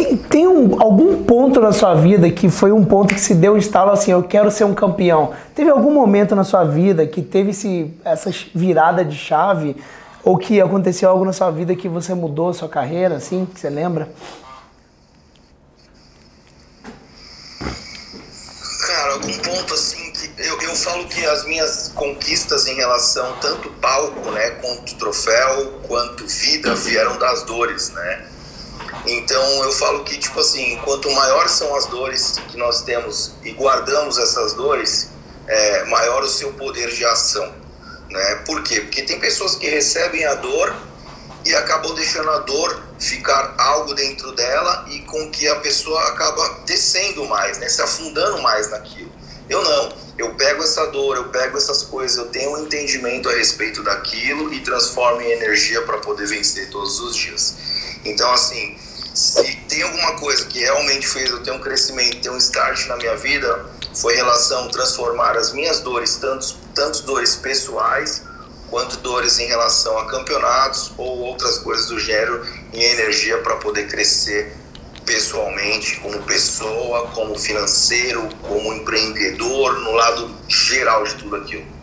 Tem, tem um, algum ponto na sua vida que foi um ponto que se deu um estalo assim, eu quero ser um campeão? Teve algum momento na sua vida que teve esse, essa virada de chave? Ou que aconteceu algo na sua vida que você mudou a sua carreira, assim, que você lembra? Cara, algum ponto assim que eu, eu falo que as minhas conquistas em relação tanto palco, né, quanto troféu, quanto vida vieram das dores, né? Então eu falo que tipo assim, quanto maior são as dores que nós temos e guardamos essas dores, é, maior o seu poder de ação. Né? Por quê? Porque tem pessoas que recebem a dor e acabam deixando a dor ficar algo dentro dela e com que a pessoa acaba descendo mais, né? se afundando mais naquilo. Eu não, eu pego essa dor, eu pego essas coisas, eu tenho um entendimento a respeito daquilo e transformo em energia para poder vencer todos os dias. Então, assim, se tem alguma coisa que realmente fez eu ter um crescimento, ter um start na minha vida, foi em relação a transformar as minhas dores, tanto, tanto dores pessoais quanto dores em relação a campeonatos ou outras coisas do gênero, em energia para poder crescer pessoalmente, como pessoa, como financeiro, como empreendedor, no lado geral de tudo aquilo.